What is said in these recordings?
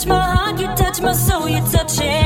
touch my heart, you touch my soul, you touch it.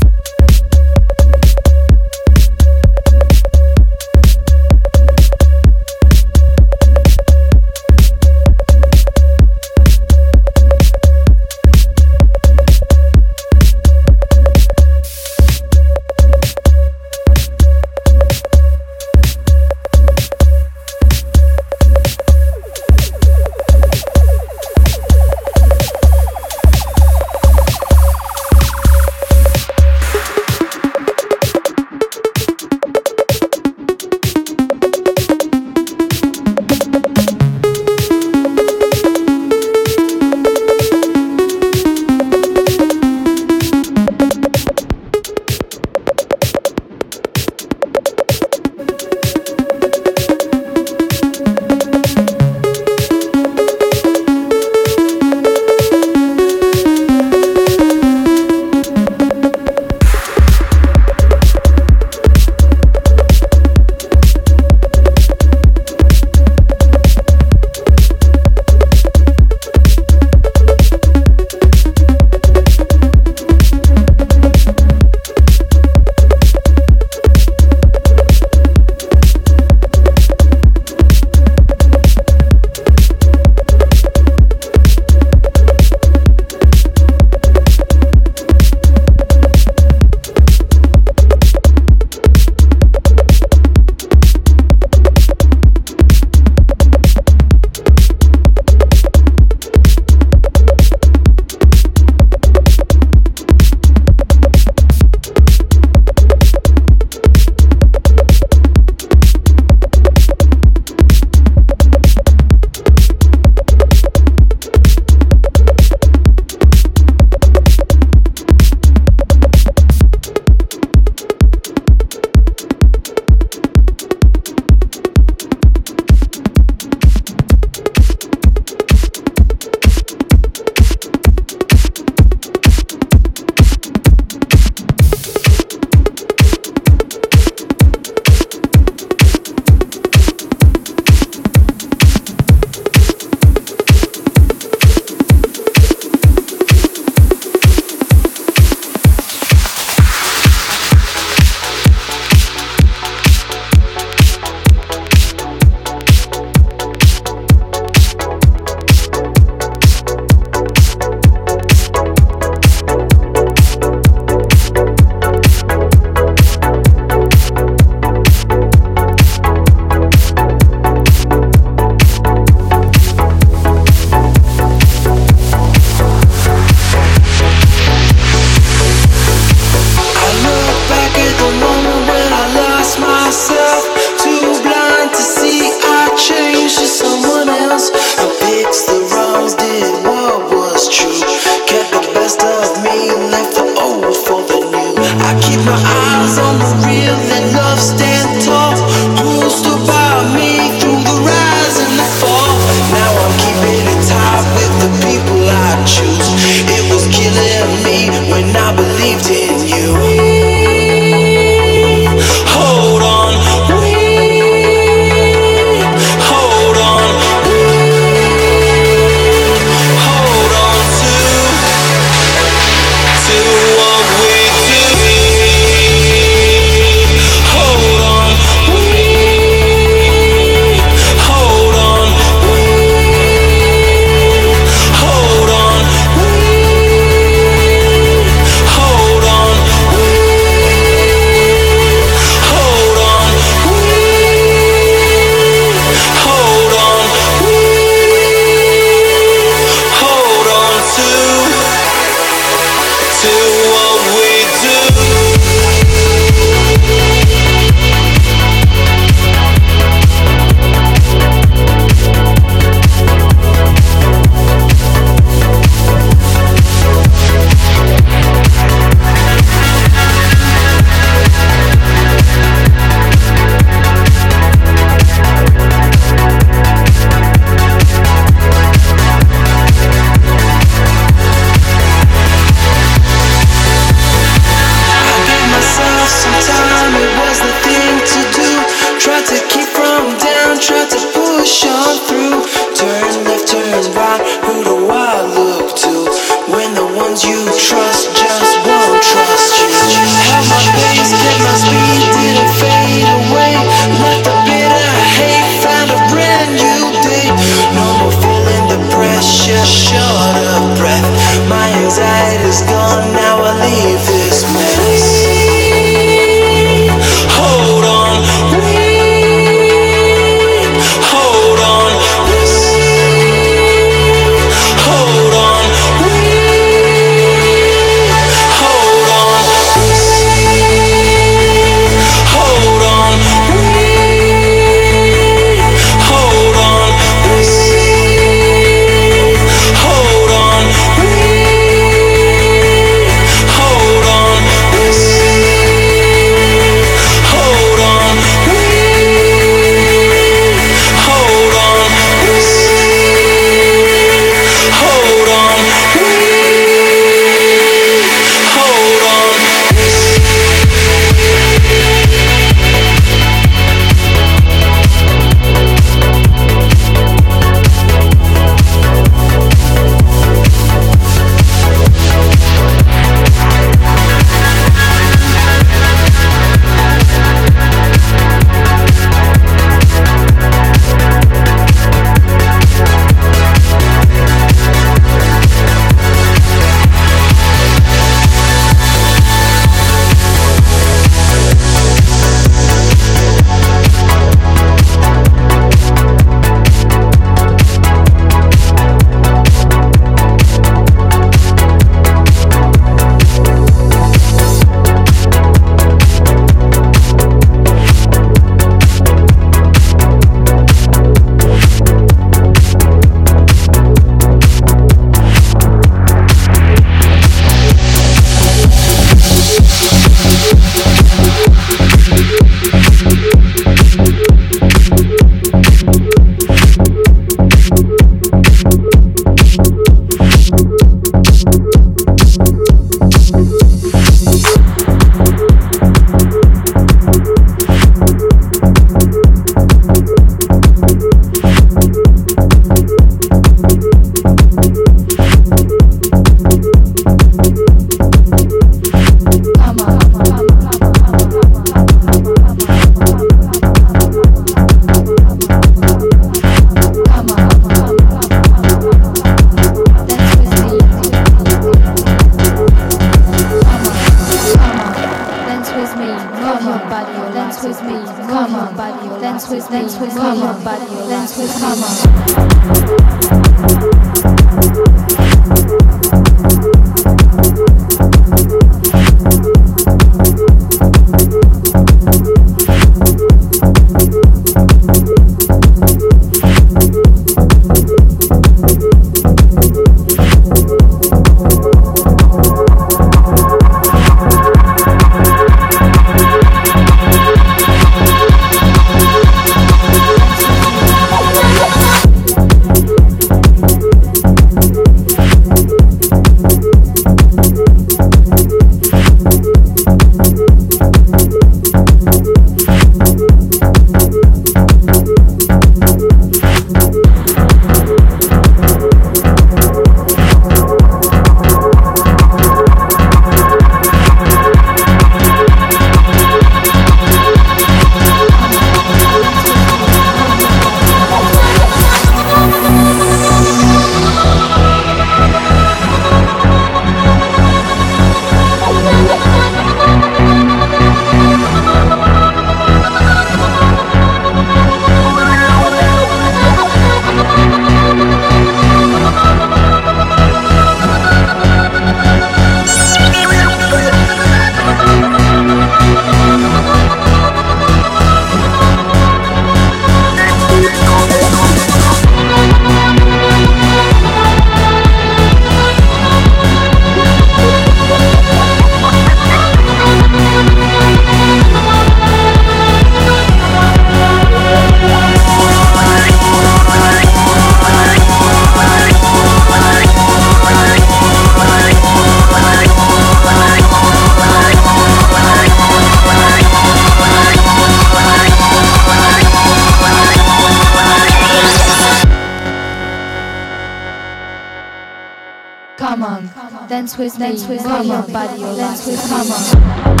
twist, let's twist, come on, body, let's twist, come on.